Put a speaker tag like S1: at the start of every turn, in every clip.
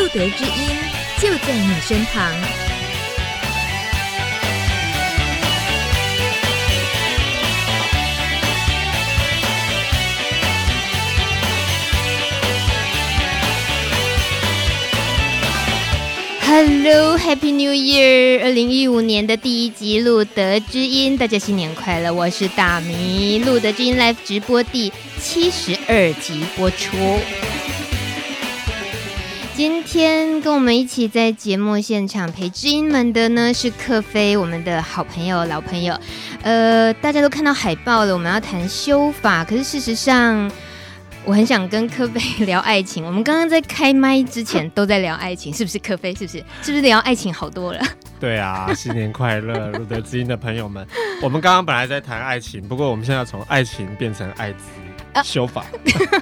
S1: 路德之音就在你身旁。Hello，Happy New Year！二零一五年的第一集《路德之音》，大家新年快乐！我是大米，《路德之音》Live 直播第七十二集播出。今天跟我们一起在节目现场陪知音们的呢是克菲，我们的好朋友、老朋友。呃，大家都看到海报了，我们要谈修法，可是事实上。我很想跟科菲聊爱情。我们刚刚在开麦之前都在聊爱情，是不是？科菲是不是？是不是聊爱情好多了？
S2: 对啊，新年快乐，露德知音的朋友们。我们刚刚本来在谈爱情，不过我们现在要从爱情变成爱滋修法。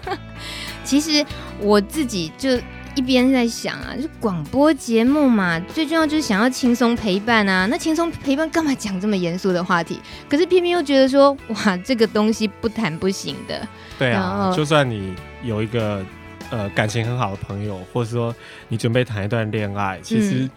S3: 啊、其实我自己就。一边在想啊，就是广播节目嘛，最重要就是想要轻松陪伴啊。那轻松陪伴干嘛讲这么严肃的话题？可是偏偏又觉得说，哇，这个东西不谈不行的。
S2: 对啊，就算你有一个呃感情很好的朋友，或者说你准备谈一段恋爱，其实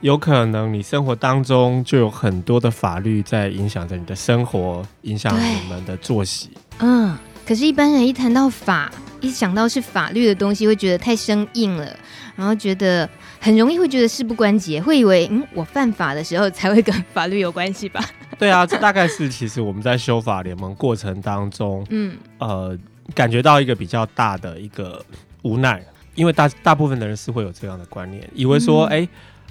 S2: 有可能你生活当中就有很多的法律在影响着你的生活，影响你们的作息。
S3: 嗯。可是，一般人一谈到法，一想到是法律的东西，会觉得太生硬了，然后觉得很容易会觉得事不关己，会以为嗯，我犯法的时候才会跟法律有关系吧？
S2: 对啊，这大概是其实我们在修法联盟过程当中，嗯，呃，感觉到一个比较大的一个无奈，因为大大部分的人是会有这样的观念，以为说，哎、嗯，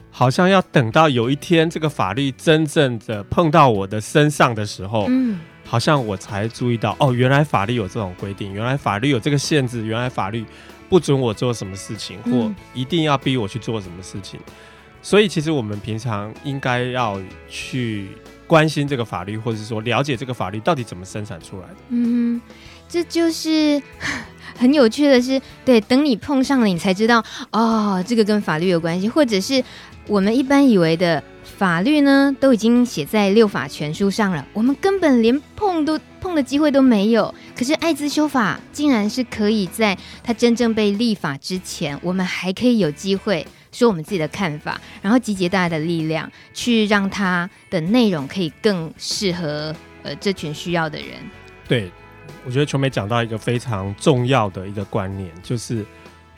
S2: 好像要等到有一天这个法律真正的碰到我的身上的时候，嗯。好像我才注意到哦，原来法律有这种规定，原来法律有这个限制，原来法律不准我做什么事情，或一定要逼我去做什么事情。嗯、所以，其实我们平常应该要去关心这个法律，或者是说了解这个法律到底怎么生产出来的。
S3: 嗯，这就是很有趣的是，对，等你碰上了，你才知道哦，这个跟法律有关系，或者是我们一般以为的。法律呢，都已经写在六法全书上了，我们根本连碰都碰的机会都没有。可是艾滋修法竟然是可以在它真正被立法之前，我们还可以有机会说我们自己的看法，然后集结大家的力量，去让它的内容可以更适合呃这群需要的人。
S2: 对，我觉得琼美讲到一个非常重要的一个观念，就是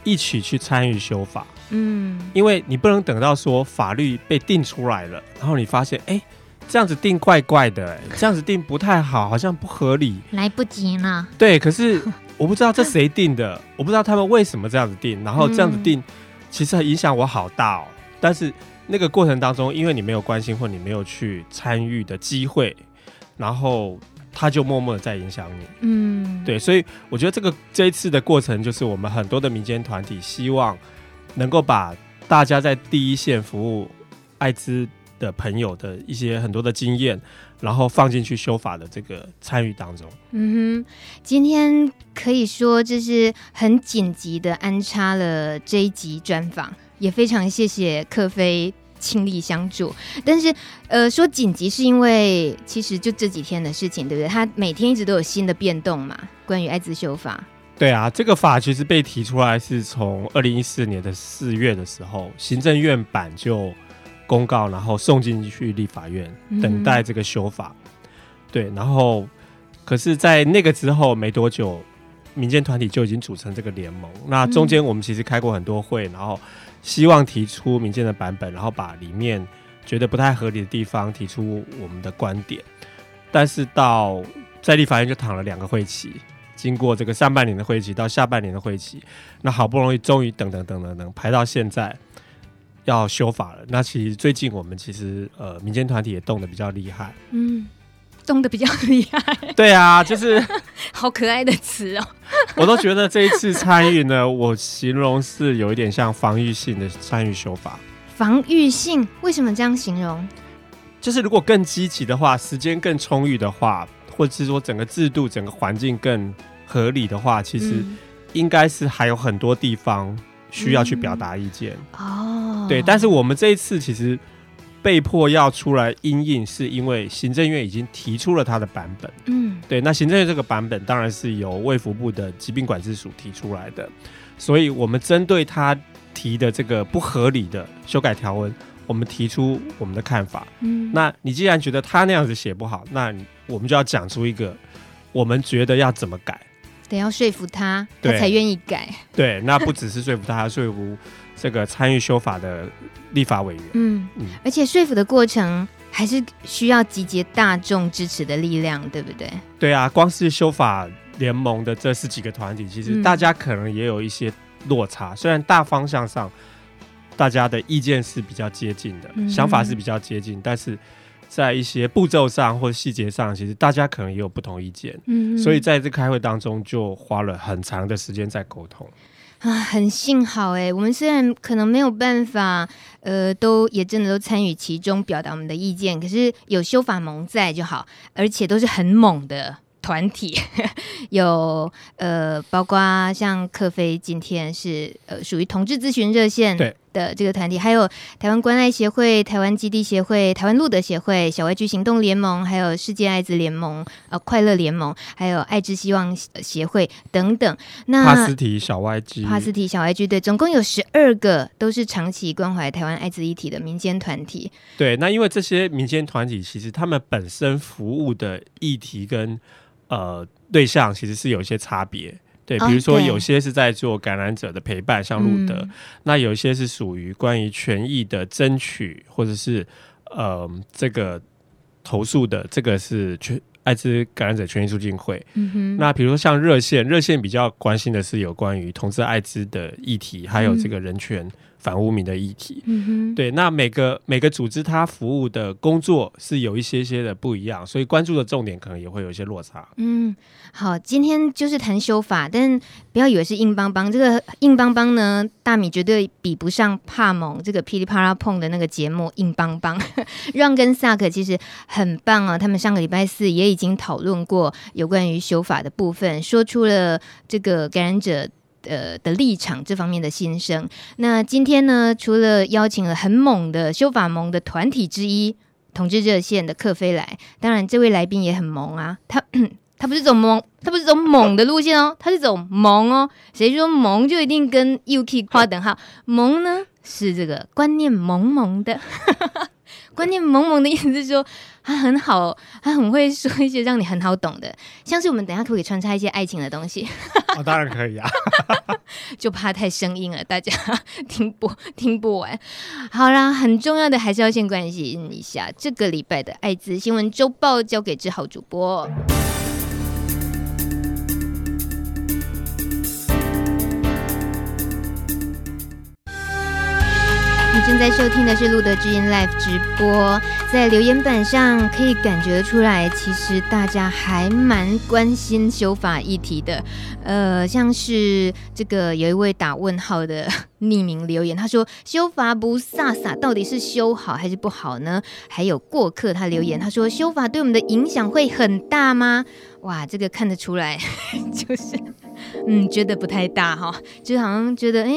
S2: 一起去参与修法。嗯，因为你不能等到说法律被定出来了，然后你发现，哎，这样子定怪怪的，这样子定不太好，好像不合理，
S3: 来不及了。
S2: 对，可是我不知道这谁定的，我不知道他们为什么这样子定，然后这样子定，其实影响我好大哦。但是那个过程当中，因为你没有关心或你没有去参与的机会，然后他就默默的在影响你。嗯，对，所以我觉得这个这一次的过程，就是我们很多的民间团体希望。能够把大家在第一线服务艾滋的朋友的一些很多的经验，然后放进去修法的这个参与当中。
S3: 嗯哼，今天可以说这是很紧急的安插了这一集专访，也非常谢谢克菲倾力相助。但是，呃，说紧急是因为其实就这几天的事情，对不对？他每天一直都有新的变动嘛，关于艾滋修法。
S2: 对啊，这个法其实被提出来是从二零一四年的四月的时候，行政院版就公告，然后送进去立法院，等待这个修法。对，然后可是，在那个之后没多久，民间团体就已经组成这个联盟。那中间我们其实开过很多会，然后希望提出民间的版本，然后把里面觉得不太合理的地方提出我们的观点。但是到在立法院就躺了两个会期。经过这个上半年的会期到下半年的会期，那好不容易终于等等等等等排到现在要修法了。那其实最近我们其实呃民间团体也动得比较厉害，
S3: 嗯，动得比较厉害。
S2: 对啊，就是
S3: 好可爱的词哦。
S2: 我都觉得这一次参与呢，我形容是有一点像防御性的参与修法。
S3: 防御性？为什么这样形容？
S2: 就是如果更积极的话，时间更充裕的话。或者是说整个制度、整个环境更合理的话，其实应该是还有很多地方需要去表达意见。哦，对，但是我们这一次其实被迫要出来因应，是因为行政院已经提出了他的版本。嗯，对，那行政院这个版本当然是由卫福部的疾病管制署提出来的，所以我们针对他。提的这个不合理的修改条文，我们提出我们的看法。
S3: 嗯，
S2: 那你既然觉得他那样子写不好，那我们就要讲出一个我们觉得要怎么改，
S3: 得要说服他，他才愿意改。
S2: 对，那不只是说服他，还说服这个参与修法的立法委员。
S3: 嗯嗯，而且说服的过程还是需要集结大众支持的力量，对不对？
S2: 对啊，光是修法联盟的这十几个团体，其实大家可能也有一些落差。嗯、虽然大方向上大家的意见是比较接近的，嗯、想法是比较接近，但是在一些步骤上或细节上，其实大家可能也有不同意见。嗯，所以在这开会当中，就花了很长的时间在沟通。
S3: 啊，很幸好哎，我们虽然可能没有办法，呃，都也真的都参与其中，表达我们的意见，可是有修法盟在就好，而且都是很猛的。团体 有呃，包括像克飞今天是呃属于同志咨询热线的这个团体，还有台湾关爱协会、台湾基地协会、台湾路德协会、小外居行动联盟，还有世界艾滋联盟、呃快乐联盟，还有爱之希望协会等等。那
S2: 帕斯提小 Y G，
S3: 帕斯提小 Y G 对，总共有十二个都是长期关怀台湾艾滋议题的民间团体。
S2: 对，那因为这些民间团体其实他们本身服务的议题跟呃，对象其实是有一些差别，对，比如说有些是在做感染者的陪伴，像路德，嗯、那有些是属于关于权益的争取，或者是呃这个投诉的，这个是全艾滋感染者权益促进会。那比如说像热线，热线比较关心的是有关于同志艾滋的议题，还有这个人权。嗯反污名的议题，嗯哼，对，那每个每个组织它服务的工作是有一些些的不一样，所以关注的重点可能也会有一些落差。
S3: 嗯，好，今天就是谈修法，但不要以为是硬邦邦，这个硬邦邦呢，大米绝对比不上帕蒙这个噼里啪啦碰的那个节目硬邦邦。让跟萨克其实很棒啊，他们上个礼拜四也已经讨论过有关于修法的部分，说出了这个感染者。呃的立场这方面的心声。那今天呢，除了邀请了很猛的修法盟的团体之一同志热线的克菲来，当然这位来宾也很萌啊。他 他不是走猛，他不是走猛的路线哦，他是走萌哦。谁说萌就一定跟 UK 划等号？萌呢是这个观念萌萌的。观念萌萌的意思是说，他很好，他很会说一些让你很好懂的，像是我们等下可不可以穿插一些爱情的东西？
S2: 哦，当然可以啊，
S3: 就怕太生硬了，大家 听不听不完。好啦，很重要的还是要先关心一下这个礼拜的艾滋新闻周报，交给志豪主播。正在收听的是路德之音 Live 直播，在留言板上可以感觉出来，其实大家还蛮关心修法议题的。呃，像是这个有一位打问号的匿名留言，他说：“修法不飒飒，到底是修好还是不好呢？”还有过客他留言，他说：“修法对我们的影响会很大吗？”哇，这个看得出来，就是。嗯，觉得不太大哈，就好像觉得哎，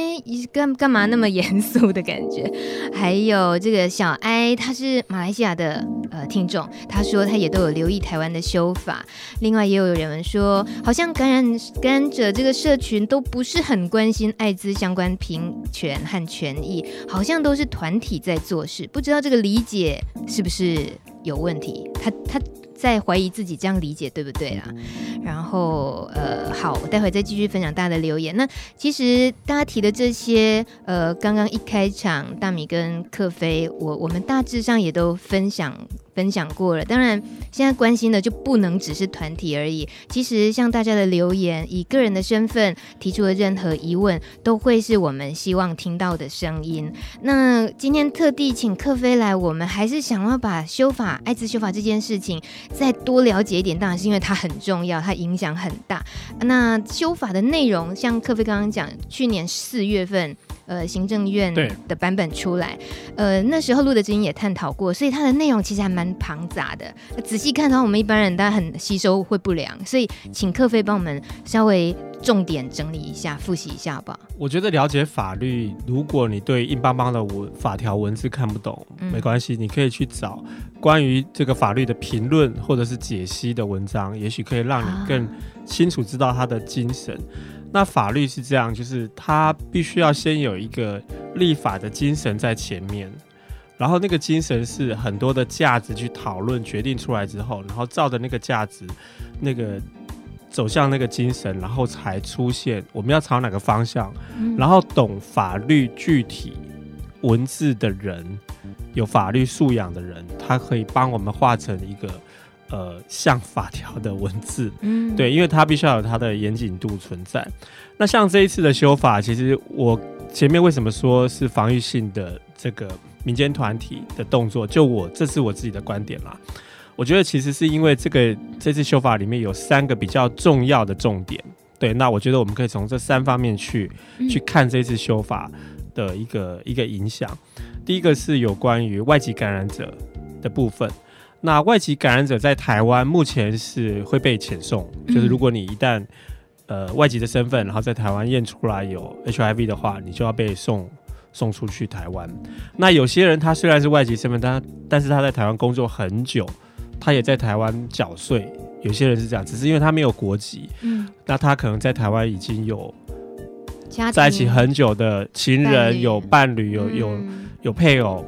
S3: 干干嘛那么严肃的感觉。还有这个小艾，他是马来西亚的呃听众，他说他也都有留意台湾的修法。另外也有人说，好像感染感染者这个社群都不是很关心艾滋相关平权和权益，好像都是团体在做事，不知道这个理解是不是有问题？他他。在怀疑自己这样理解对不对啦？然后呃，好，我待会再继续分享大家的留言。那其实大家提的这些，呃，刚刚一开场，大米跟克菲，我我们大致上也都分享。分享过了，当然现在关心的就不能只是团体而已。其实像大家的留言，以个人的身份提出的任何疑问，都会是我们希望听到的声音。那今天特地请克菲来，我们还是想要把修法、艾滋修法这件事情再多了解一点。当然是因为它很重要，它影响很大。那修法的内容，像克菲刚刚讲，去年四月份。呃，行政院的版本出来，呃，那时候路德之音也探讨过，所以它的内容其实还蛮庞杂的。仔细看的话，我们一般人当然很吸收会不良，所以请克菲帮我们稍微重点整理一下，复习一下好不好？
S2: 我觉得了解法律，如果你对硬邦邦的文法条文字看不懂，嗯、没关系，你可以去找关于这个法律的评论或者是解析的文章，也许可以让你更清楚知道它的精神。啊那法律是这样，就是它必须要先有一个立法的精神在前面，然后那个精神是很多的价值去讨论决定出来之后，然后照着那个价值，那个走向那个精神，然后才出现我们要朝哪个方向，嗯、然后懂法律具体文字的人，有法律素养的人，他可以帮我们画成一个。呃，像法条的文字，嗯，对，因为它必须要有它的严谨度存在。那像这一次的修法，其实我前面为什么说是防御性的这个民间团体的动作？就我这是我自己的观点啦。我觉得其实是因为这个这次修法里面有三个比较重要的重点。对，那我觉得我们可以从这三方面去去看这次修法的一个一个影响。第一个是有关于外籍感染者的部分。那外籍感染者在台湾目前是会被遣送，就是如果你一旦呃外籍的身份，然后在台湾验出来有 HIV 的话，你就要被送送出去台湾。那有些人他虽然是外籍身份，但但是他在台湾工作很久，他也在台湾缴税。有些人是这样，只是因为他没有国籍，嗯，那他可能在台湾已经有在一起很久的情人、有伴侣、有有有配偶，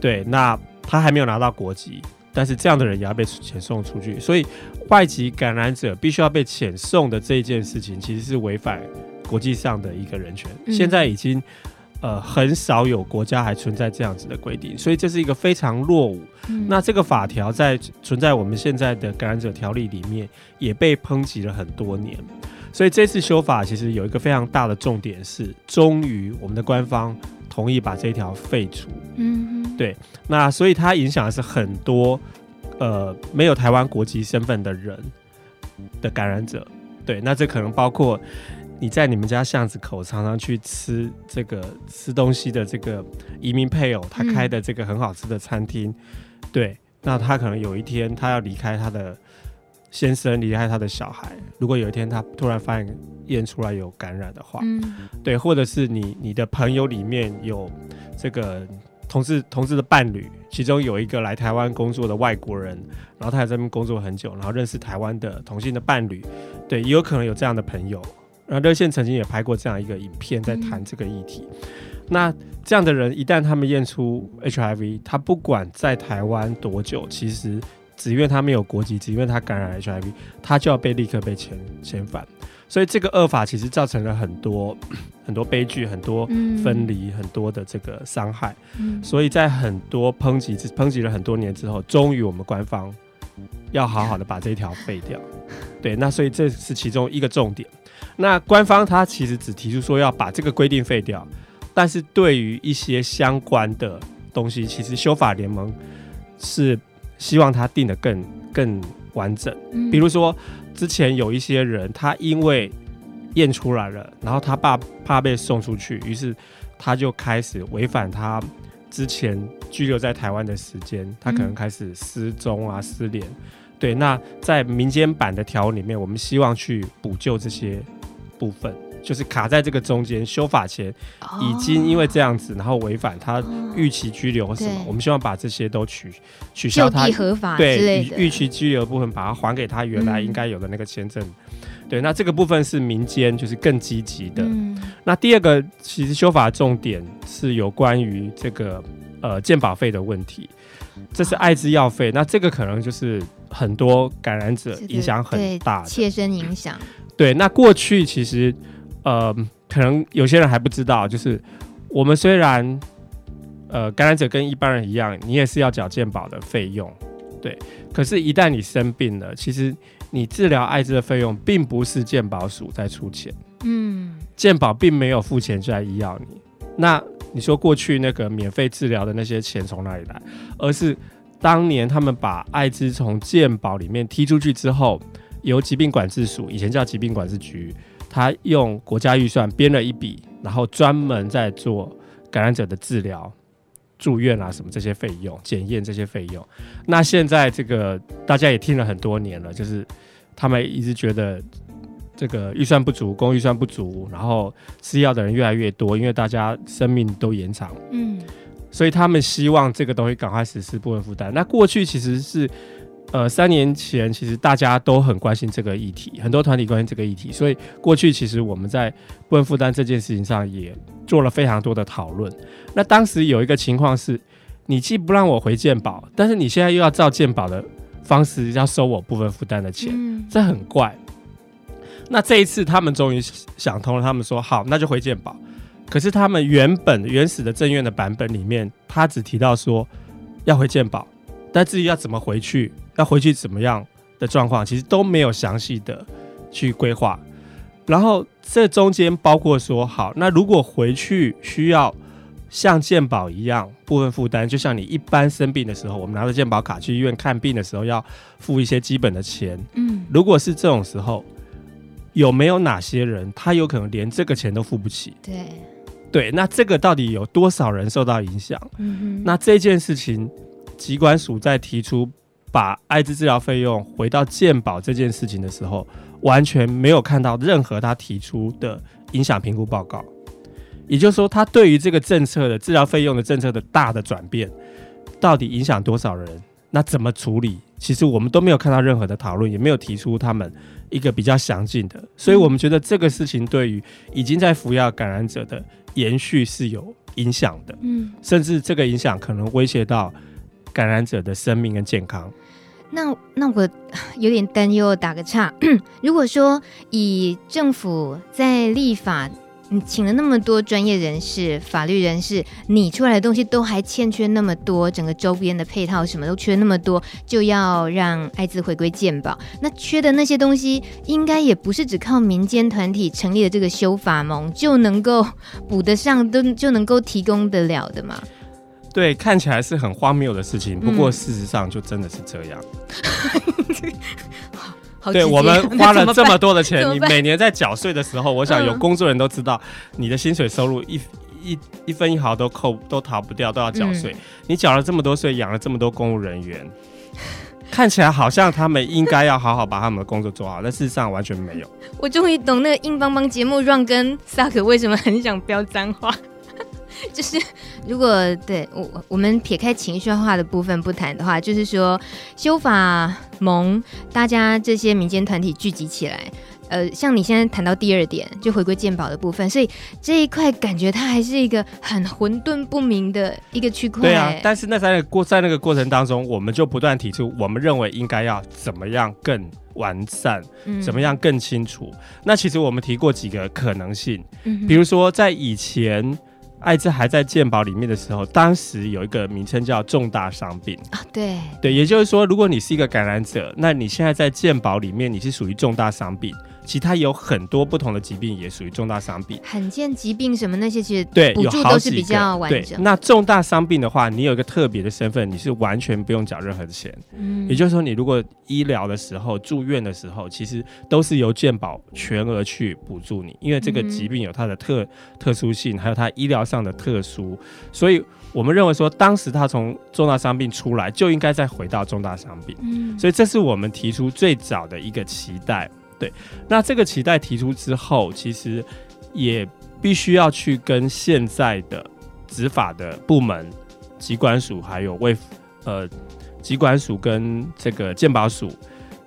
S2: 对，那他还没有拿到国籍。但是这样的人也要被遣送出去，所以外籍感染者必须要被遣送的这一件事情，其实是违反国际上的一个人权。嗯、现在已经呃很少有国家还存在这样子的规定，所以这是一个非常落伍。嗯、那这个法条在存在我们现在的感染者条例里面也被抨击了很多年，所以这次修法其实有一个非常大的重点是，终于我们的官方同意把这一条废除。嗯。对，那所以它影响的是很多呃没有台湾国籍身份的人的感染者。对，那这可能包括你在你们家巷子口常常去吃这个吃东西的这个移民配偶，他开的这个很好吃的餐厅。嗯、对，那他可能有一天他要离开他的先生，离开他的小孩。如果有一天他突然发现验出来有感染的话，嗯、对，或者是你你的朋友里面有这个。同志同志的伴侣，其中有一个来台湾工作的外国人，然后他在这边工作很久，然后认识台湾的同性的伴侣，对，也有可能有这样的朋友。然后热线曾经也拍过这样一个影片，在谈这个议题。嗯、那这样的人一旦他们验出 HIV，他不管在台湾多久，其实只因为他没有国籍，只因为他感染 HIV，他就要被立刻被遣遣返。所以这个恶法其实造成了很多 很多悲剧，很多分离，嗯、很多的这个伤害。嗯、所以在很多抨击抨击了很多年之后，终于我们官方要好好的把这一条废掉。对，那所以这是其中一个重点。那官方他其实只提出说要把这个规定废掉，但是对于一些相关的东西，其实修法联盟是希望他定得更更完整。嗯、比如说。之前有一些人，他因为验出来了，然后他爸怕被送出去，于是他就开始违反他之前居留在台湾的时间，他可能开始失踪啊、失联。对，那在民间版的条里面，我们希望去补救这些部分。就是卡在这个中间，修法前已经因为这样子，然后违反他预期拘留或什么，我们希望把这些都取取消他
S1: 合法
S2: 对预期拘留的部分，把它还给他原来应该有的那个签证。对，那这个部分是民间就是更积极的。那第二个，其实修法重点是有关于这个呃健保费的问题，这是艾滋药费，那这个可能就是很多感染者影响很大，
S1: 切身影响。
S2: 对，那过去其实。呃，可能有些人还不知道，就是我们虽然呃感染者跟一般人一样，你也是要缴健保的费用，对。可是，一旦你生病了，其实你治疗艾滋的费用并不是健保署在出钱，嗯，健保并没有付钱就来医药你。那你说过去那个免费治疗的那些钱从哪里来？而是当年他们把艾滋从健保里面踢出去之后，由疾病管制署，以前叫疾病管制局。他用国家预算编了一笔，然后专门在做感染者的治疗、住院啊什么这些费用、检验这些费用。那现在这个大家也听了很多年了，就是他们一直觉得这个预算不足，公预算不足，然后吃药的人越来越多，因为大家生命都延长，嗯，所以他们希望这个东西赶快实施部分负担。那过去其实是呃，三年前其实大家都很关心这个议题，很多团体关心这个议题，所以过去其实我们在部分负担这件事情上也做了非常多的讨论。那当时有一个情况是，你既不让我回健保，但是你现在又要照健保的方式要收我部分负担的钱，嗯、这很怪。那这一次他们终于想通了，他们说好，那就回健保。可是他们原本原始的政院的版本里面，他只提到说要回健保，但至于要怎么回去。要回去怎么样的状况，其实都没有详细的去规划。然后这中间包括说，好，那如果回去需要像健保一样部分负担，就像你一般生病的时候，我们拿着健保卡去医院看病的时候要付一些基本的钱。嗯，如果是这种时候，有没有哪些人他有可能连这个钱都付不起？
S3: 对，
S2: 对，那这个到底有多少人受到影响？嗯，那这件事情，疾管署在提出。把艾滋治疗费用回到健保这件事情的时候，完全没有看到任何他提出的影响评估报告。也就是说，他对于这个政策的治疗费用的政策的大的转变，到底影响多少人？那怎么处理？其实我们都没有看到任何的讨论，也没有提出他们一个比较详尽的。所以我们觉得这个事情对于已经在服药感染者的延续是有影响的。嗯，甚至这个影响可能威胁到感染者的生命跟健康。
S3: 那那我有点担忧，打个岔。如果说以政府在立法，你请了那么多专业人士、法律人士，你出来的东西都还欠缺那么多，整个周边的配套什么都缺那么多，就要让艾滋回归健保，那缺的那些东西，应该也不是只靠民间团体成立的这个修法盟就能够 补得上，都就能够提供得了的嘛？
S2: 对，看起来是很荒谬的事情，不过事实上就真的是这样。
S3: 嗯、
S2: 对，我们花了这么多的钱，你每年在缴税的时候，我想有工作人都知道，你的薪水收入一一一分一毫都扣都逃不掉，都要缴税。嗯、你缴了这么多税，养了这么多公务人员，看起来好像他们应该要好好把他们的工作做好，但事实上完全没有。
S3: 我终于懂那个硬邦邦节目 Run 跟萨克为什么很想飙脏话。就是，如果对我我们撇开情绪化的部分不谈的话，就是说修法盟大家这些民间团体聚集起来，呃，像你现在谈到第二点，就回归鉴宝的部分，所以这一块感觉它还是一个很混沌不明的一个区块。
S2: 对啊，但是那在那个过在那个过程当中，我们就不断提出，我们认为应该要怎么样更完善，嗯、怎么样更清楚。那其实我们提过几个可能性，嗯、比如说在以前。艾滋还在健保里面的时候，当时有一个名称叫重大伤病啊，
S3: 对
S2: 对，也就是说，如果你是一个感染者，那你现在在健保里面，你是属于重大伤病。其他有很多不同的疾病也属于重大伤病，
S3: 罕见疾病什么那些其实对补助都是比较完整。
S2: 那重大伤病的话，你有一个特别的身份，你是完全不用缴任何的钱。嗯，也就是说，你如果医疗的时候、住院的时候，其实都是由健保全额去补助你，因为这个疾病有它的特特殊性，还有它医疗上的特殊，所以我们认为说，当时他从重大伤病出来，就应该再回到重大伤病。嗯，所以这是我们提出最早的一个期待。对，那这个期待提出之后，其实也必须要去跟现在的执法的部门、疾管署，还有卫呃疾管署跟这个鉴保署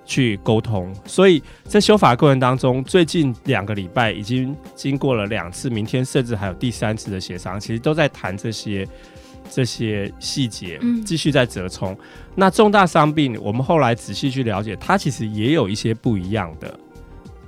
S2: 去沟通。所以在修法过程当中，最近两个礼拜已经经过了两次，明天甚至还有第三次的协商，其实都在谈这些这些细节，继续在折冲。嗯、那重大伤病，我们后来仔细去了解，它其实也有一些不一样的。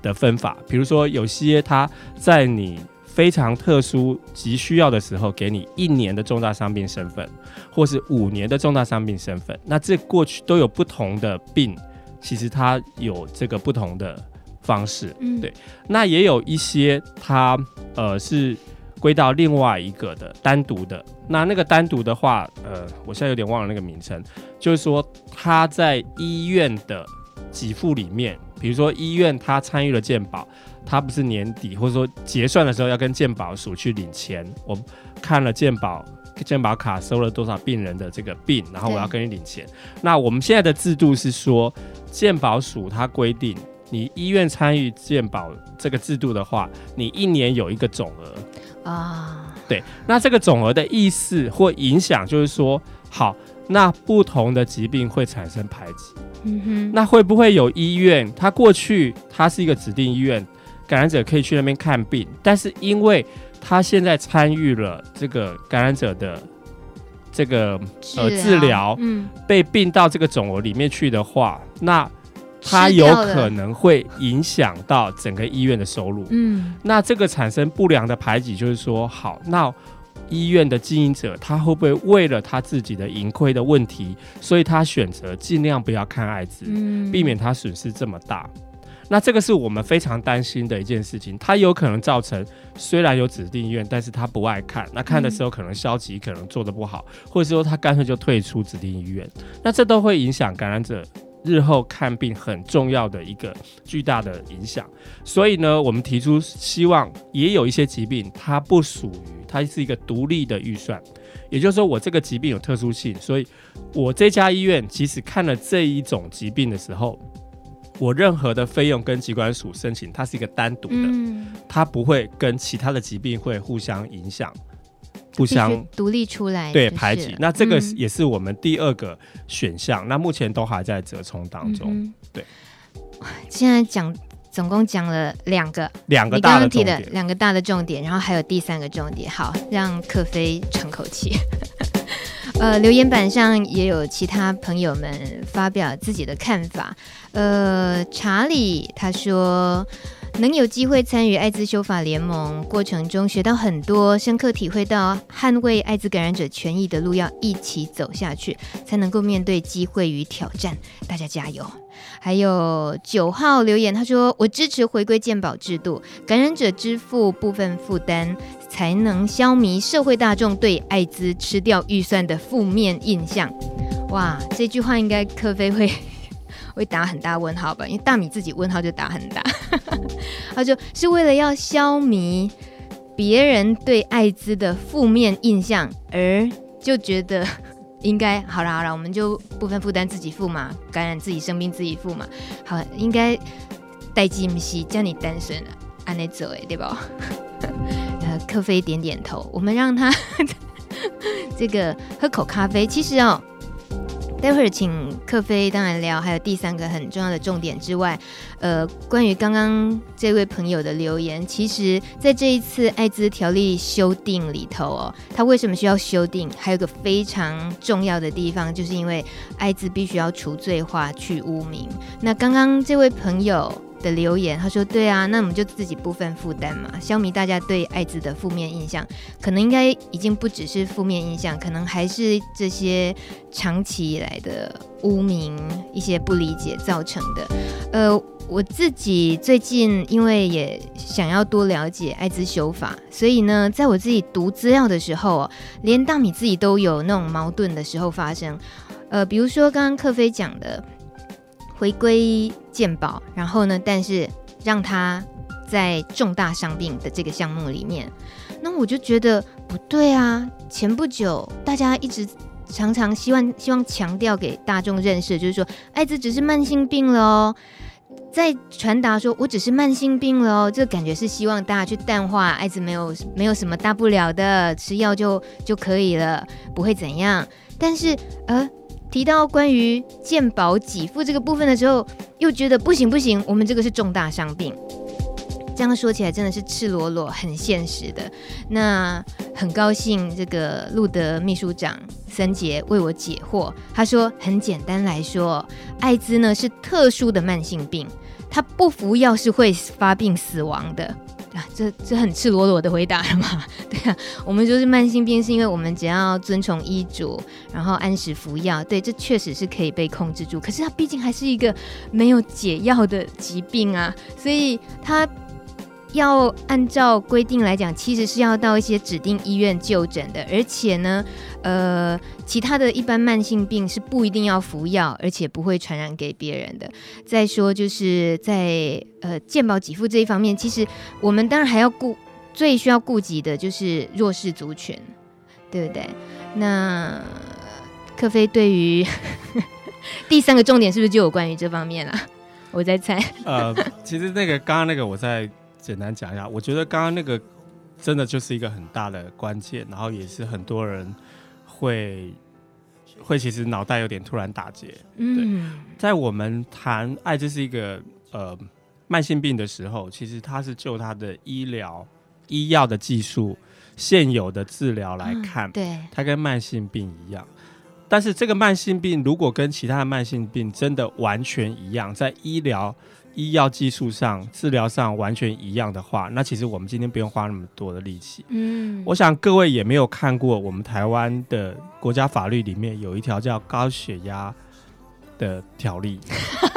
S2: 的分法，比如说有些它在你非常特殊急需要的时候，给你一年的重大伤病身份，或是五年的重大伤病身份。那这过去都有不同的病，其实它有这个不同的方式。嗯，对。那也有一些它呃是归到另外一个的单独的。那那个单独的话，呃，我现在有点忘了那个名称，就是说他在医院的给付里面。比如说医院他参与了健保，他不是年底或者说结算的时候要跟健保署去领钱。我看了健保健保卡收了多少病人的这个病，然后我要跟你领钱。那我们现在的制度是说，健保署它规定，你医院参与健保这个制度的话，你一年有一个总额啊。对，那这个总额的意思或影响就是说，好，那不同的疾病会产生排挤。
S3: 嗯哼，
S2: 那会不会有医院？他过去他是一个指定医院，感染者可以去那边看病，但是因为他现在参与了这个感染者的这个呃治疗，嗯，被并到这个肿瘤里面去的话，那他有可能会影响到整个医院的收入。嗯，那这个产生不良的排挤，就是说，好，那医院的经营者他会不会为了他自己的盈亏的问题，所以他选择尽量不要看艾滋，嗯，避免他损失这么大？那这个是我们非常担心的一件事情，它有可能造成虽然有指定医院，但是他不爱看，那看的时候可能消极，可能做的不好，或者说他干脆就退出指定医院，那这都会影响感染者日后看病很重要的一个巨大的影响。所以呢，我们提出希望，也有一些疾病它不属于，它是一个独立的预算，也就是说我这个疾病有特殊性，所以我这家医院即使看了这一种疾病的时候。我任何的费用跟疾管署申请，它是一个单独的，它不会跟其他的疾病会互相影响，互相
S3: 独立出来，
S2: 对排挤。那这个也是我们第二个选项，嗯，那目前都还在折冲当中，嗯。对，
S3: 现在讲总共讲了两个，
S2: 两个大的重点，
S3: 你刚刚提的两个大的重点，然后还有第三个重点。好，让克飞喘口气。呃，留言板上也有其他朋友们发表自己的看法。呃，查理他说，能有机会参与艾滋修法联盟过程中学到很多，深刻体会到捍卫艾滋感染者权益的路要一起走下去，才能够面对机会与挑战。大家加油！还有九号留言，他说：“我支持回归健保制度，感染者支付部分负担，才能消弭社会大众对艾滋吃掉预算的负面印象。”哇，这句话应该克菲会会打很大问号吧？因为大米自己问号就打很大。他就是为了要消弭别人对艾滋的负面印象，而就觉得。应该好了好了，我们就部分负担自己付嘛，感染自己生病自己付嘛。好，应该代志不是叫你单身了，按呢走哎，对吧？呃，克菲点点头，我们让他 这个喝口咖啡。其实哦。待会儿请克飞当然聊，还有第三个很重要的重点之外，呃，关于刚刚这位朋友的留言，其实在这一次艾滋条例修订里头哦，他为什么需要修订？还有个非常重要的地方，就是因为艾滋必须要除罪化、去污名。那刚刚这位朋友。的留言，他说：“对啊，那我们就自己部分负担嘛，消弭大家对艾滋的负面印象。可能应该已经不只是负面印象，可能还是这些长期以来的污名、一些不理解造成的。呃，我自己最近因为也想要多了解艾滋修法，所以呢，在我自己读资料的时候，连大米自己都有那种矛盾的时候发生。呃，比如说刚刚克菲讲的。”回归健保，然后呢，但是让他在重大伤病的这个项目里面，那我就觉得不对啊。前不久大家一直常常希望希望强调给大众认识，就是说艾滋只是慢性病了哦，在传达说我只是慢性病了哦，这个感觉是希望大家去淡化艾滋没有没有什么大不了的，吃药就就可以了，不会怎样。但是呃。提到关于健保给付这个部分的时候，又觉得不行不行，我们这个是重大伤病。这样说起来真的是赤裸裸、很现实的。那很高兴，这个路德秘书长森杰为我解惑。他说，很简单来说，艾滋呢是特殊的慢性病，他不服药是会发病死亡的。啊，这这很赤裸裸的回答了嘛？对啊，我们就是慢性病，是因为我们只要遵从医嘱，然后按时服药，对，这确实是可以被控制住。可是它毕竟还是一个没有解药的疾病啊，所以它。要按照规定来讲，其实是要到一些指定医院就诊的，而且呢，呃，其他的一般慢性病是不一定要服药，而且不会传染给别人的。再说，就是在呃健保给付这一方面，其实我们当然还要顾，最需要顾及的就是弱势族群，对不对？那克菲对于 第三个重点是不是就有关于这方面了？我在猜。
S2: 呃，其实那个刚刚那个我在。简单讲一下，我觉得刚刚那个真的就是一个很大的关键，然后也是很多人会会其实脑袋有点突然打结。嗯，在我们谈艾滋是一个呃慢性病的时候，其实它是就它的医疗医药的技术现有的治疗来看，嗯，对，它跟慢性病一样。但是这个慢性病如果跟其他的慢性病真的完全一样，在医疗医药技术上、治疗上完全一样的话，那其实我们今天不用花那么多的力气。嗯，我想各位也没有看过我们台湾的国家法律里面有一条叫高血压的条例，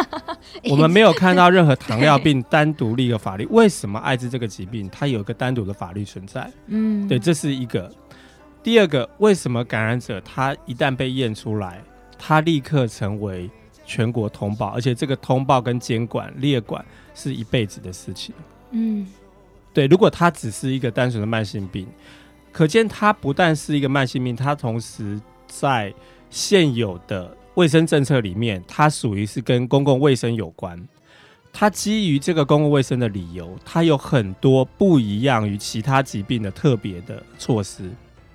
S2: 我们没有看到任何糖尿病单独立一个法律。为什么艾滋这个疾病它有一个单独的法律存在？嗯，对，这是一个。第二个，为什么感染者他一旦被验出来，他立刻成为全国通报，而且这个通报跟监管列管是一辈子的事情。嗯，对。如果他只是一个单纯的慢性病，可见他不但是一个慢性病，他同时在现有的卫生政策里面，它属于是跟公共卫生有关。它基于这个公共卫生的理由，它有很多不一样于其他疾病的特别的措施。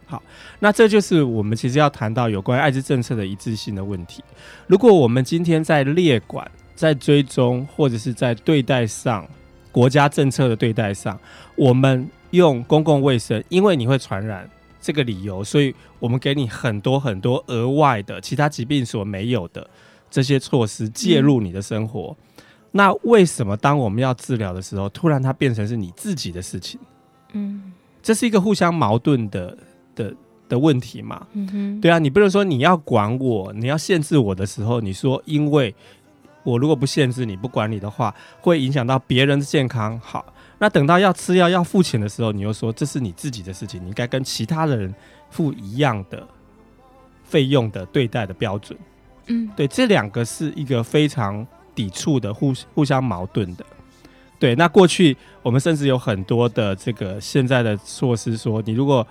S2: 好，那这就是我们其实要谈到有关艾滋政策的一致性的问题。如果我们今天在列管、在追踪或者是在对待上，国家政策的对待上，我们用公共卫生，因为你会传染这个理由，所以我们给你很多很多额外的其他疾病所没有的这些措施介入你的生活。嗯。那为什么当我们要治疗的时候，突然它变成是你自己的事情？嗯，这是一个互相矛盾的。的的问题嘛，嗯哼，对啊，你不能说你要管我，你要限制我的时候，你说因为我如果不限制你，不管你的话，会影响到别人的健康。好，那等到要吃药要付钱的时候，你又说这是你自己的事情，你应该跟其他的人付一样的费用的对待的标准。嗯，对，这两个是一个非常抵触的，互互相矛盾的。对，那过去我们甚至有很多的这个现在的措施说，你如果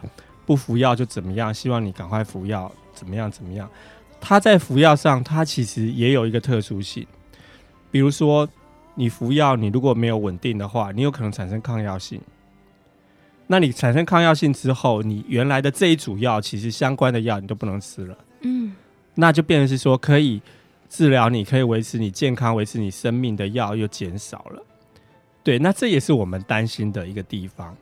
S2: 不服药就怎么样？希望你赶快服药，怎么样？怎么样？他在服药上，他其实也有一个特殊性。比如说，你服药，你如果没有稳定的话，你有可能产生抗药性。那你产生抗药性之后，你原来的这一组药，其实相关的药你都不能吃了。嗯，那就变成是说，可以治疗你、可以维持你健康、维持你生命的药又减少了。对，那这也是我们担心的一个地方。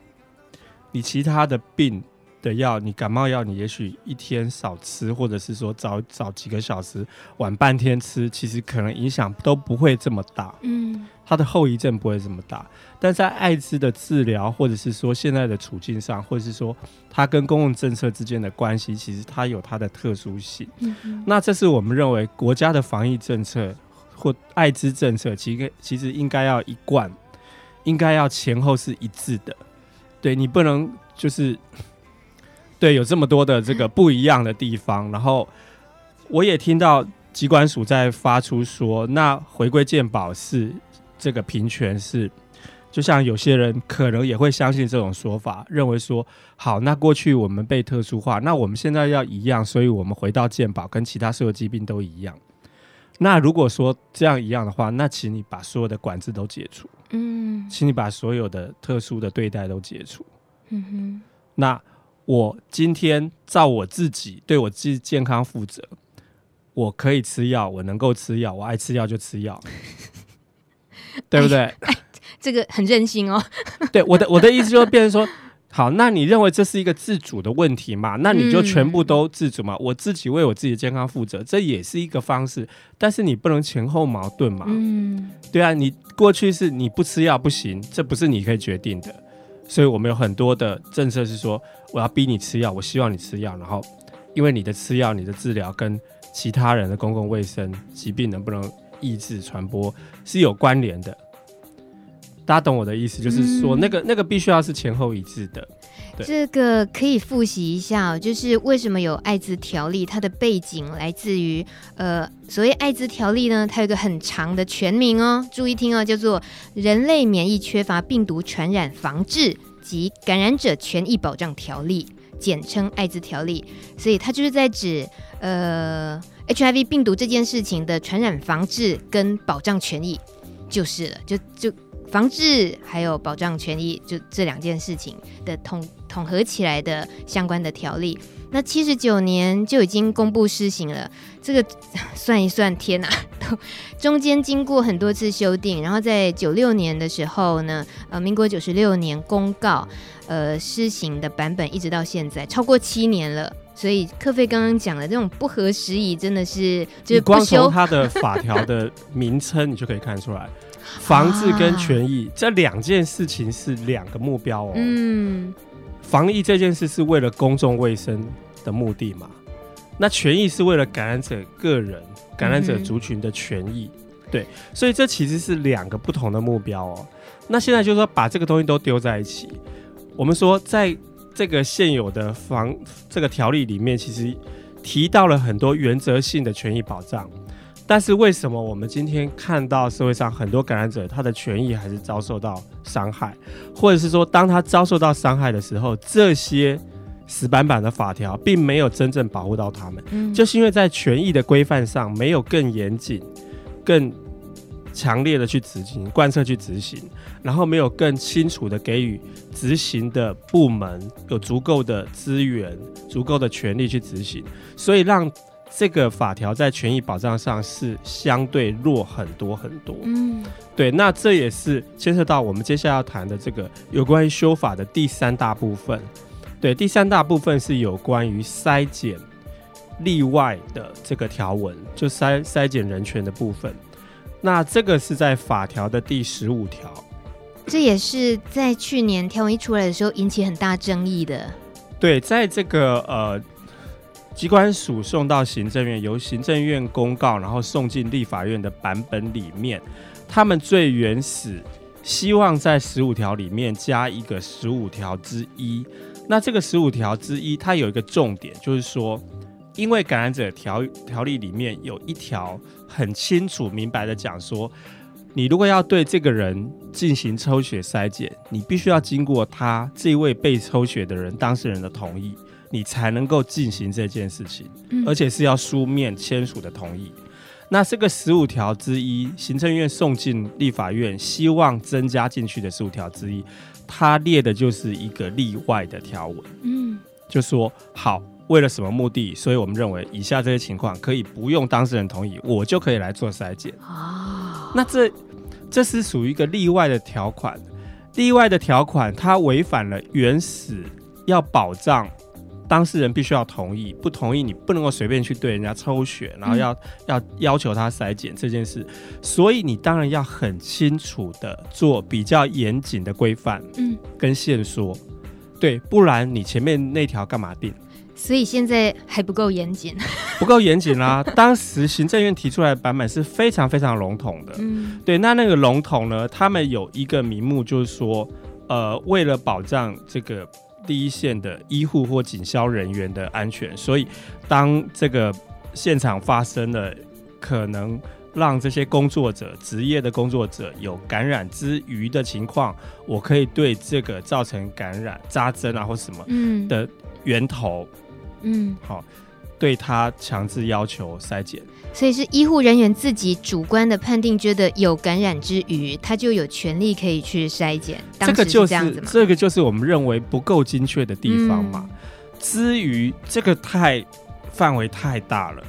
S2: 你其他的病。的药，你感冒药，你也许一天少吃，或者是说早早几个小时，晚半天吃，其实可能影响都不会这么大。嗯，它的后遗症不会这么大。但在艾滋的治疗，或者是说现在的处境上，或者是说它跟公共政策之间的关系，其实它有它的特殊性。嗯，那这是我们认为国家的防疫政策或艾滋政策，其实其实应该要一贯，应该要前后是一致的。对，你不能就是。对，有这么多的这个不一样的地方，然后我也听到机关署在发出说，那回归健保是这个平权是，就像有些人可能也会相信这种说法，认为说好，那过去我们被特殊化，那我们现在要一样，所以我们回到健保，跟其他所有疾病都一样。那如果说这样一样的话，那请你把所有的管制都解除，嗯，请你把所有的特殊的对待都解除，嗯哼，那。我今天照我自己对我自己健康负责，我可以吃药，我能够吃药，我爱吃药就吃药，对不对？哎哎，
S3: 这个很任性哦。
S2: 对，我的我的意思就是变成说，好，那你认为这是一个自主的问题嘛？那你就全部都自主嘛？嗯，我自己为我自己的健康负责，这也是一个方式，但是你不能前后矛盾嘛？嗯，对啊，你过去是你不吃药不行，这不是你可以决定的。所以我们有很多的政策是说，我要逼你吃药，我希望你吃药，然后因为你的吃药、你的治疗跟其他人的公共卫生疾病能不能抑制传播是有关联的。大家懂我的意思，就是说那个那个必须要是前后一致的。
S3: 这个可以复习一下，就是为什么有艾滋条例，它的背景来自于呃，所谓艾滋条例呢，它有一个很长的全名哦，注意听哦，叫做《人类免疫缺乏病毒传染防治及感染者权益保障条例》，简称艾滋条例。所以它就是在指呃 HIV 病毒这件事情的传染防治跟保障权益，就是了，就就。防治还有保障权益，就这两件事情的统统合起来的相关的条例。那七十九年就已经公布施行了。这个 算一算，天哪，中间经过很多次修订，然后在九六年的时候呢，呃，民国九十六年公告，呃，施行的版本一直到现在超过七年了。所以克菲刚刚讲的这种不合时宜，真的是就是。
S2: 光从 它的法条的名称，你就可以看出来，防治跟权益、啊、这两件事情是两个目标哦。嗯，防疫这件事是为了公众卫生的目的嘛？那权益是为了感染者个人、感染者族群的权益。嗯、对，所以这其实是两个不同的目标哦。那现在就是说，把这个东西都丢在一起，我们说在。这个现有的防这个条例里面，其实提到了很多原则性的权益保障，但是为什么我们今天看到社会上很多感染者，他的权益还是遭受到伤害，或者是说，当他遭受到伤害的时候，这些死板板的法条并没有真正保护到他们，嗯，就是因为在权益的规范上没有更严谨、更强烈的去执行、贯彻去执行，然后没有更清楚的给予执行的部门有足够的资源、足够的权力去执行，所以让这个法条在权益保障上是相对弱很多很多。嗯，对，那这也是牵涉到我们接下来要谈的这个有关于修法的第三大部分。对，第三大部分是有关于筛检例外的这个条文，就筛筛检人权的部分。那这个是在法条的第十五条，
S3: 这也是在去年条文一出来的时候引起很大争议的。
S2: 对，在这个呃，机关署送到行政院，由行政院公告，然后送进立法院的版本里面，他们最原始希望在十五条里面加一个十五条之一。那这个十五条之一，它有一个重点，就是说。因为感染者条条例里面有一条很清楚明白的讲说，你如果要对这个人进行抽血筛检，你必须要经过他这位被抽血的人当事人的同意，你才能够进行这件事情，而且是要书面签署的同意。那这个十五条之一，行政院送进立法院，希望增加进去的十五条之一，它列的就是一个例外的条文。嗯，就说好。为了什么目的？所以我们认为以下这些情况可以不用当事人同意，我就可以来做筛检。哦，那这这是属于一个例外的条款，例外的条款它违反了原始要保障当事人必须要同意，不同意你不能够随便去对人家抽血，然后要、嗯、要要求他筛检这件事。所以你当然要很清楚的做比较严谨的规范，嗯，跟线索，对，不然你前面那条干嘛定？
S3: 所以现在还不够严谨，
S2: 不够严谨啦。当时行政院提出来的版本是非常非常笼统的，嗯，对。那那个笼统呢，他们有一个名目，就是说，呃，为了保障这个第一线的医护或警消人员的安全，所以当这个现场发生了可能让这些工作者、职业的工作者有感染之余的情况，我可以对这个造成感染、扎针啊或什么的源头。嗯，好，对他强制要求筛检，
S3: 所以是医护人员自己主观的判定，觉得有感染之余，他就有权利可以去筛检。
S2: 这个就是这个就是我们认为不够精确的地方嘛。嗯、之余这个太范围太大了，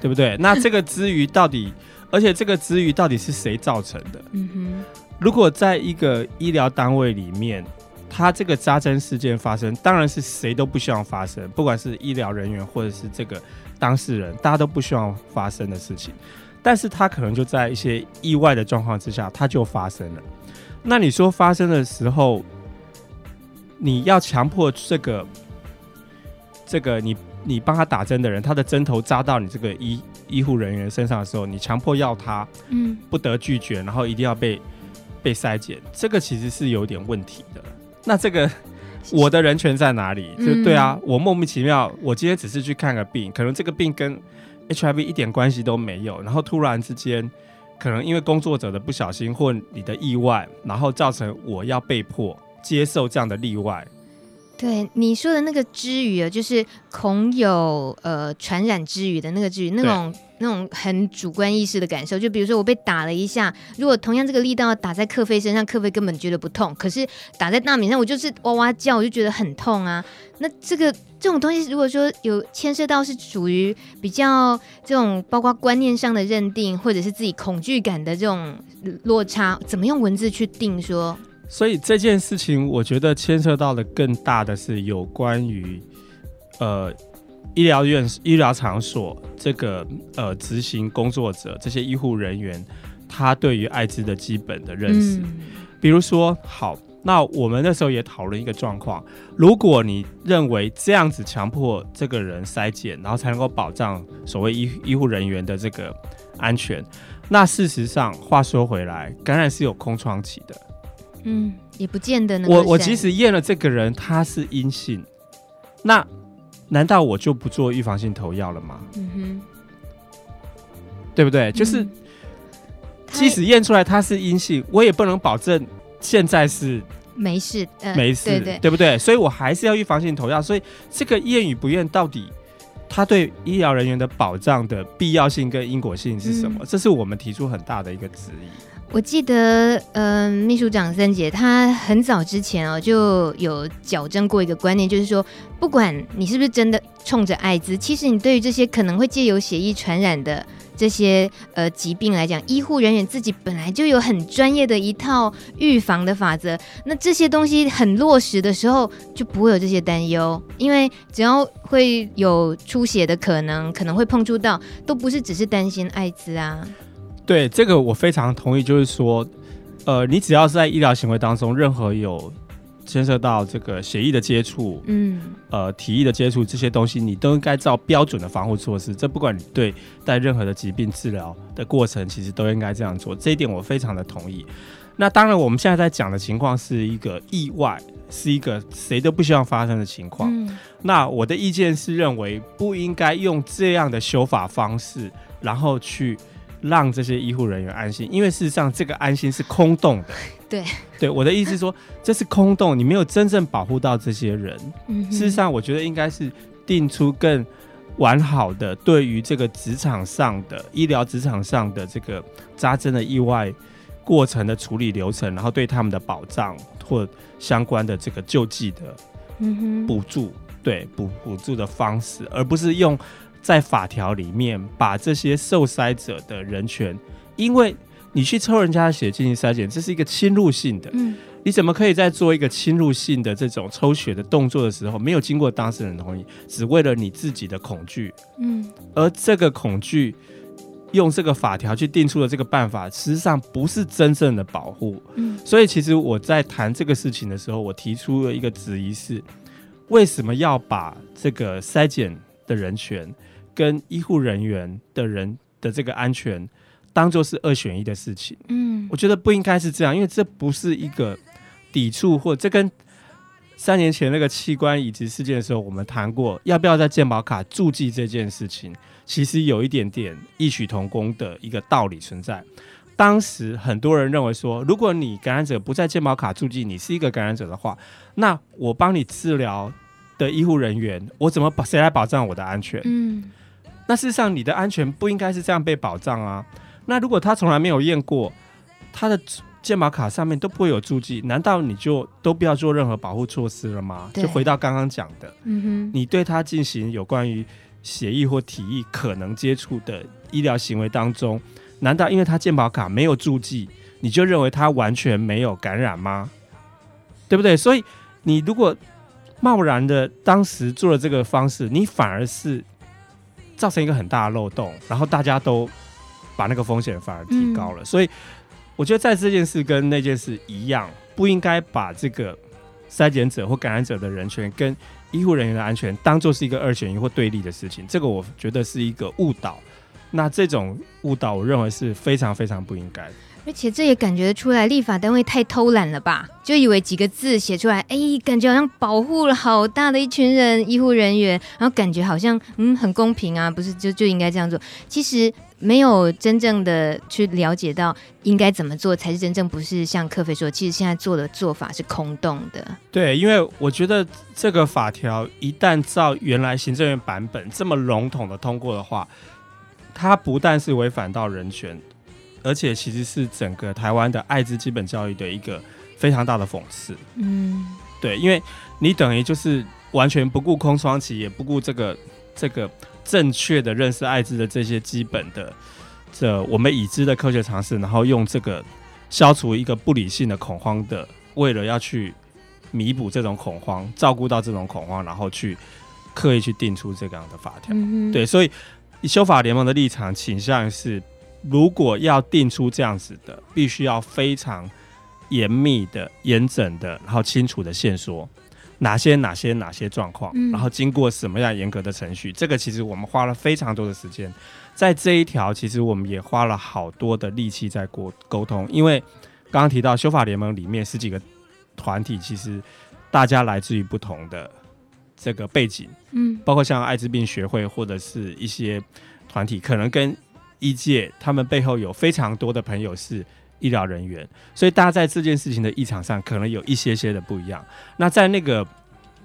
S2: 对不对？那这个之余到底，而且这个之余到底是谁造成的？嗯哼，如果在一个医疗单位里面。他这个扎针事件发生，当然是谁都不希望发生，不管是医疗人员或者是这个当事人，大家都不希望发生的事情。但是他可能就在一些意外的状况之下，他就发生了。那你说发生的时候，你要强迫这个这个你你帮他打针的人，他的针头扎到你这个医医护人员身上的时候，你强迫要他嗯不得拒绝，然后一定要被被筛检，这个其实是有点问题的。那这个我的人权在哪里？就对啊，我莫名其妙，我今天只是去看个病，可能这个病跟 HIV 一点关系都没有，然后突然之间，可能因为工作者的不小心或你的意外，然后造成我要被迫接受这样的例外，
S3: 对你说的那个之语啊，就是恐有呃传染之语的那个之语，那种那种很主观意识的感受。就比如说我被打了一下，如果同样这个力道打在克菲身上，克菲根本觉得不痛，可是打在大米上，我就是哇哇叫，我就觉得很痛啊。那这个这种东西，如果说有牵涉到是属于比较这种包括观念上的认定，或者是自己恐惧感的这种落差，怎么用文字去定说？
S2: 所以这件事情，我觉得牵涉到的更大的是有关于，呃，医疗院、医疗场所这个呃执行工作者这些医护人员，他对于艾滋的基本的认识。嗯、比如说，好，那我们那时候也讨论一个状况：如果你认为这样子强迫这个人筛检，然后才能够保障所谓医医护人员的这个安全，那事实上，话说回来，感染是有空窗期的。
S3: 嗯，也不见得呢。
S2: 我我即使验了这个人他是阴性，那难道我就不做预防性投药了吗？嗯哼，对不对？就是、嗯、即使验出来他是阴性，我也不能保证现在是
S3: 没事，呃、
S2: 没事，对，对，对不对？所以我还是要预防性投药。所以这个验与不验，到底他对医疗人员的保障的必要性跟因果性是什么？嗯、这是我们提出很大的一个质疑。
S3: 我记得，嗯、秘书长森姐她很早之前哦就有矫正过一个观念，就是说，不管你是不是真的冲着艾滋，其实你对于这些可能会借由血液传染的这些呃疾病来讲，医护人员自己本来就有很专业的一套预防的法则。那这些东西很落实的时候，就不会有这些担忧，因为只要会有出血的可能，可能会碰触到，都不是只是担心艾滋啊。
S2: 对这个我非常同意，就是说，呃，你只要是在医疗行为当中，任何有牵涉到这个血液的接触，嗯，呃，体液的接触这些东西，你都应该照标准的防护措施。这不管你对待任何的疾病治疗的过程，其实都应该这样做。这一点我非常的同意。那当然，我们现在在讲的情况是一个意外，是一个谁都不希望发生的情况。嗯，那我的意见是认为不应该用这样的修法方式，然后去。让这些医护人员安心，因为事实上这个安心是空洞的。
S3: 对
S2: 对，我的意思是说，这是空洞，你没有真正保护到这些人。嗯，事实上，我觉得应该是定出更完好的对于这个职场上的医疗职场上的这个扎针的意外过程的处理流程，然后对他们的保障或相关的这个救济的补助，对补补助的方式，而不是用。在法条里面把这些受筛者的人权，因为你去抽人家的血进行筛检，这是一个侵入性的。嗯，你怎么可以在做一个侵入性的这种抽血的动作的时候，没有经过当事人同意，只为了你自己的恐惧？嗯，而这个恐惧用这个法条去定出的这个办法，实际上不是真正的保护。嗯，所以其实我在谈这个事情的时候，我提出了一个质疑是：为什么要把这个筛检的人权？跟医护人员的人的这个安全当做是二选一的事情，嗯，我觉得不应该是这样，因为这不是一个抵触，或这跟三年前那个器官移植事件的时候，我们谈过要不要在健保卡注记这件事情，其实有一点点异曲同工的一个道理存在。当时很多人认为说，如果你感染者不在健保卡注记，你是一个感染者的话，那我帮你治疗的医护人员，我怎么保谁来保障我的安全？嗯。那事实上，你的安全不应该是这样被保障啊。那如果他从来没有验过，他的健保卡上面都不会有注记，难道你就都不要做任何保护措施了吗？就回到刚刚讲的，嗯哼，你对他进行有关于协议或提议可能接触的医疗行为当中，难道因为他健保卡没有注记，你就认为他完全没有感染吗？对不对？所以你如果贸然的当时做了这个方式，你反而是。造成一个很大的漏洞，然后大家都把那个风险反而提高了，嗯、所以我觉得在这件事跟那件事一样，不应该把这个筛检者或感染者的人权跟医护人员的安全当做是一个二选一或对立的事情，这个我觉得是一个误导。那这种误导，我认为是非常非常不应该的。
S3: 而且这也感觉出来，立法单位太偷懒了吧？就以为几个字写出来，哎，感觉好像保护了好大的一群人，医护人员，然后感觉好像嗯很公平啊，不是就就应该这样做？其实没有真正的去了解到应该怎么做才是真正，不是像克飞说，其实现在做的做法是空洞的。
S2: 对，因为我觉得这个法条一旦照原来行政院版本这么笼统的通过的话，它不但是违反到人权。而且其实是整个台湾的艾滋基本教育的一个非常大的讽刺。嗯，对，因为你等于就是完全不顾空窗期，也不顾这个这个正确的认识艾滋的这些基本的这我们已知的科学常识，然后用这个消除一个不理性的恐慌的，为了要去弥补这种恐慌，照顾到这种恐慌，然后去刻意去定出这样的法条。嗯，对，所以修法联盟的立场倾向是。如果要定出这样子的，必须要非常严密的、严整的，然后清楚的线索，哪些哪些哪些状况，然后经过什么样严格的程序，这个其实我们花了非常多的时间，在这一条，其实我们也花了好多的力气在沟沟通，因为刚刚提到修法联盟里面十几个团体，其实大家来自于不同的这个背景，嗯，包括像艾滋病学会或者是一些团体，可能跟医界他们背后有非常多的朋友是医疗人员，所以大家在这件事情的立场上可能有一些些的不一样。那在那个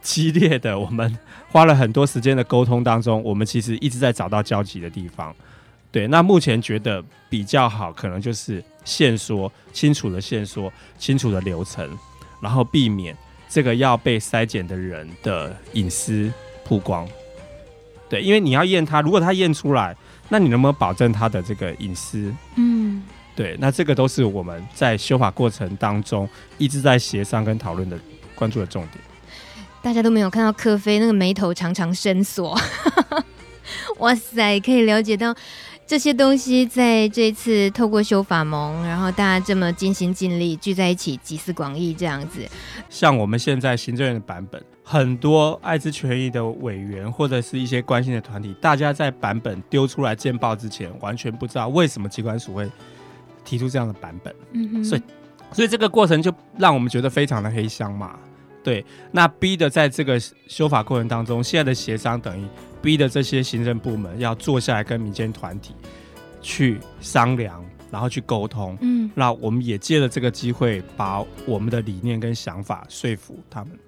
S2: 激烈的，我们花了很多时间的沟通当中，我们其实一直在找到交集的地方。对，那目前觉得比较好，可能就是线索清楚的线索，清楚的流程，然后避免这个要被筛检的人的隐私曝光。对，因为你要验他，如果他验出来。那你能不能保证他的这个隐私？嗯，对，那这个都是我们在修法过程当中一直在协商跟讨论的关注的重点。
S3: 大家都没有看到科菲那个眉头常常深锁，哇塞，可以了解到。这些东西在这一次透过修法盟，然后大家这么尽心尽力聚在一起集思广益这样子。
S2: 像我们现在行政院的版本，很多艾滋权益的委员或者是一些关心的团体，大家在版本丢出来见报之前，完全不知道为什么机关署会提出这样的版本。嗯哼，所以所以这个过程就让我们觉得非常的黑箱嘛。对，那逼的在这个修法过程当中，现在的协商等于。逼的这些行政部门要坐下来跟民间团体去商量，然后去沟通。嗯，那我们也借了这个机会，把我们的理念跟想法说服他们。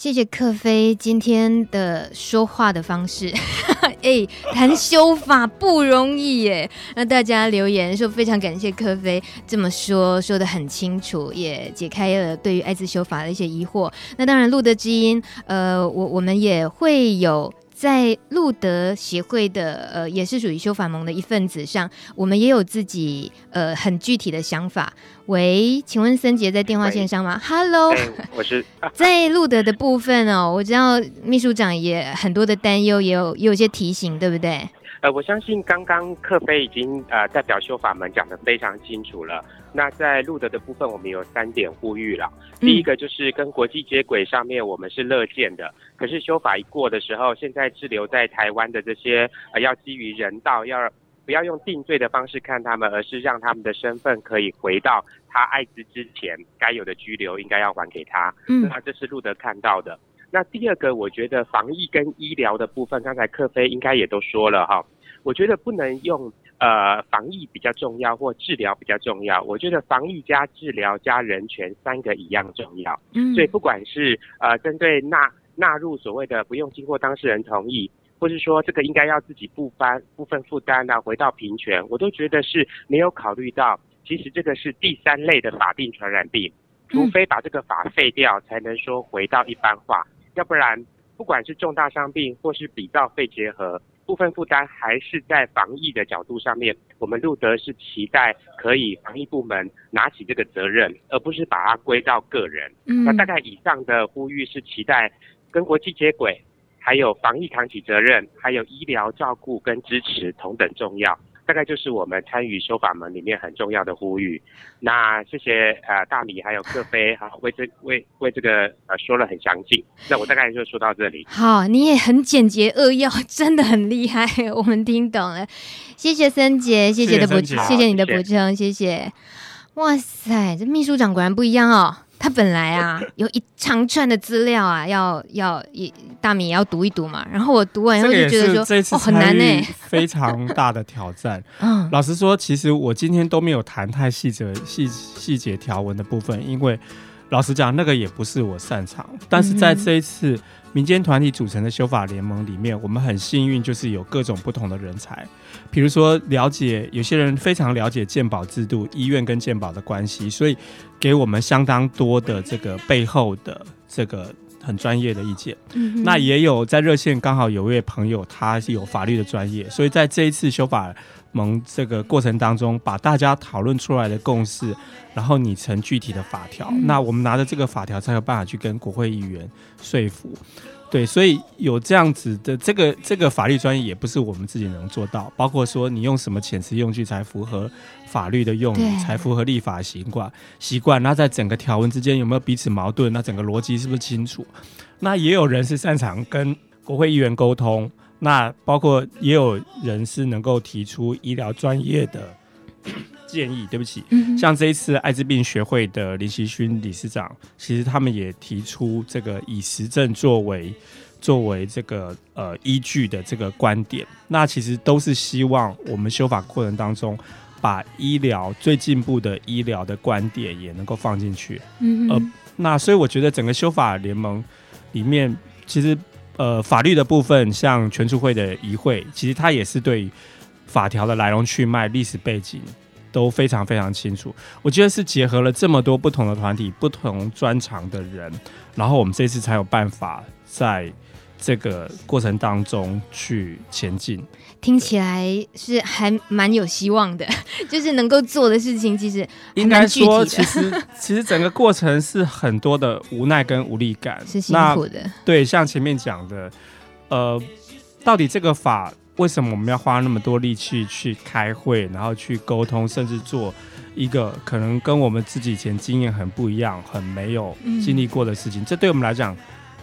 S3: 谢谢克飞今天的说话的方式。哎，谈修法不容易耶。那大家留言说非常感谢克飞这么说，说得很清楚，也解开了对于艾滋修法的一些疑惑。那当然，路的知音，呃，我我们也会有。在路德协会的呃，也是属于修法盟的一份子上，我们也有自己呃很具体的想法。喂，请问森杰在电话线上吗？Hello，
S4: 我是
S3: 在路德的部分哦。我知道秘书长也很多的担忧，也有也有些提醒，对不对？
S4: 呃，我相信刚刚克飞已经呃代表修法盟讲得非常清楚了。那在路德的部分，我们有三点呼吁了。第一个就是跟国际接轨上面，我们是乐见的。可是修法一过的时候，现在滞留在台湾的这些呃，要基于人道，要不要用定罪的方式看他们，而是让他们的身份可以回到他艾滋之前该有的拘留，应该要还给他。嗯，那这是路德看到的。那第二个，我觉得防疫跟医疗的部分，刚才克飞应该也都说了哈。我觉得不能用。呃，防疫比较重要，或治疗比较重要。我觉得防疫加治疗加人权三个一样重要。嗯，所以不管是呃针对纳纳入所谓的不用经过当事人同意，或是说这个应该要自己部分部分负担啊，回到平权，我都觉得是没有考虑到，其实这个是第三类的法定传染病，除非把这个法废掉，才能说回到一般化，要不然不管是重大伤病或是比照肺结核。部分负担还是在防疫的角度上面，我们路德是期待可以防疫部门拿起这个责任，而不是把它归到个人。嗯，那大概以上的呼吁是期待跟国际接轨，还有防疫扛起责任，还有医疗照顾跟支持同等重要。大概就是我们参与修法门里面很重要的呼吁。那谢谢呃大米还有克飞哈，为这为为这个呃说了很详尽。那我大概就说到这里。
S3: 好，你也很简洁扼要，真的很厉害，我们听懂了。谢谢森杰，谢谢的补，谢谢，谢谢你的补充，谢谢。谢谢哇塞，这秘书长果然不一样哦。他本来啊有一长串的资料啊，要要一大米也要读一读嘛。然后我读完以后就觉得说，哦，很难呢，
S2: 非常大的挑战。嗯，老实说，其实我今天都没有谈太细则细细节条文的部分，因为老实讲，那个也不是我擅长。但是在这一次民间团体组成的修法联盟里面，我们很幸运，就是有各种不同的人才。比如说，了解有些人非常了解鉴保制度、医院跟鉴保的关系，所以给我们相当多的这个背后的这个很专业的意见。嗯，那也有在热线刚好有位朋友，他是有法律的专业，所以在这一次修法盟这个过程当中，把大家讨论出来的共识，然后拟成具体的法条。嗯，那我们拿着这个法条，才有办法去跟国会议员说服。对，所以有这样子的这个这个法律专业也不是我们自己能做到，包括说你用什么遣词用句才符合法律的用语，才符合立法习惯习惯，那在整个条文之间有没有彼此矛盾？那整个逻辑是不是清楚？那也有人是擅长跟国会议员沟通，那包括也有人是能够提出医疗专业的。建议，对不起，像这一次艾滋病学会的林奇勋理事长，其实他们也提出这个以实证作为作为这个呃依据的这个观点，那其实都是希望我们修法过程当中，把医疗最进步的医疗的观点也能够放进去。嗯，呃，那所以我觉得整个修法联盟里面，其实呃法律的部分，像全促会的议会，其实它也是对法条的来龙去脉、历史背景。都非常非常清楚，我觉得是结合了这么多不同的团体、不同专长的人，然后我们这次才有办法在这个过程当中去前进。
S3: 听起来是还蛮有希望的，就是能够做的事情，其实
S2: 应该说，其实其实整个过程是很多的无奈跟无力感，
S3: 是辛苦的。
S2: 对，像前面讲的，呃，到底这个法。为什么我们要花那么多力气去开会，然后去沟通，甚至做一个可能跟我们自己以前经验很不一样、很没有经历过的事情？嗯、这对我们来讲，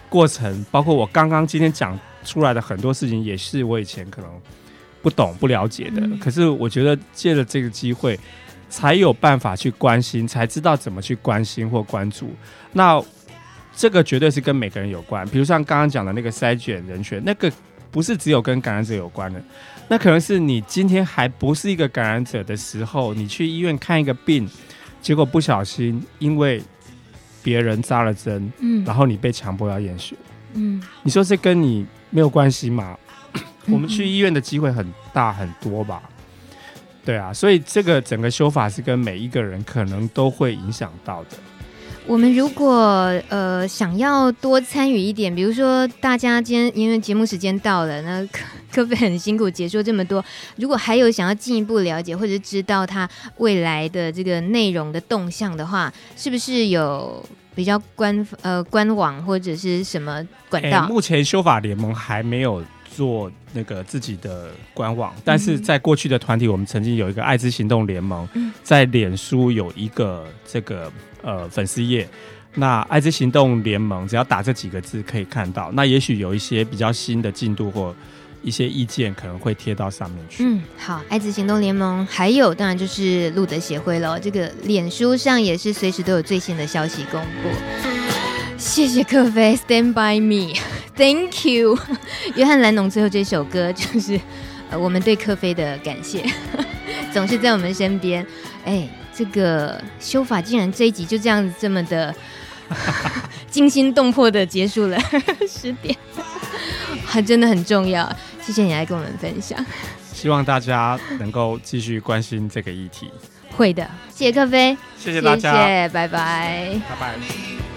S2: 过程包括我刚刚今天讲出来的很多事情，也是我以前可能不懂、不了解的。嗯、可是我觉得借着这个机会，才有办法去关心，才知道怎么去关心或关注。那这个绝对是跟每个人有关。比如像刚刚讲的那个筛选人选，那个。不是只有跟感染者有关的，那可能是你今天还不是一个感染者的时候，你去医院看一个病，结果不小心因为别人扎了针，嗯，然后你被强迫要验血，嗯，你说这跟你没有关系吗？我们去医院的机会很大很多吧？对啊，所以这个整个修法是跟每一个人可能都会影响到的。
S3: 我们如果呃想要多参与一点，比如说大家今天因为节目时间到了，那可 可不很辛苦解说这么多？如果还有想要进一步了解或者知道他未来的这个内容的动向的话，是不是有比较官呃官网或者是什么管道？
S2: 目前修法联盟还没有做那个自己的官网，但是在过去的团体，我们曾经有一个爱滋行动联盟，在脸书有一个这个。呃，粉丝页，那艾滋行动联盟只要打这几个字可以看到。那也许有一些比较新的进度或一些意见，可能会贴到上面去。
S3: 嗯，好，艾滋行动联盟还有当然就是路德协会了。这个脸书上也是随时都有最新的消息公布。谢谢克飞，Stand by me，Thank you。约翰兰农最后这首歌就是呃我们对克飞的感谢，总是在我们身边。哎。这个修法竟然这一集就这样子这么的惊心动魄的结束了十点，还真的很重要。谢谢你来跟我们分享，
S2: 希望大家能够继续关心这个议题。
S3: 会的，谢谢克飞，
S2: 谢谢大家，
S3: 谢谢，拜拜，
S2: 拜拜。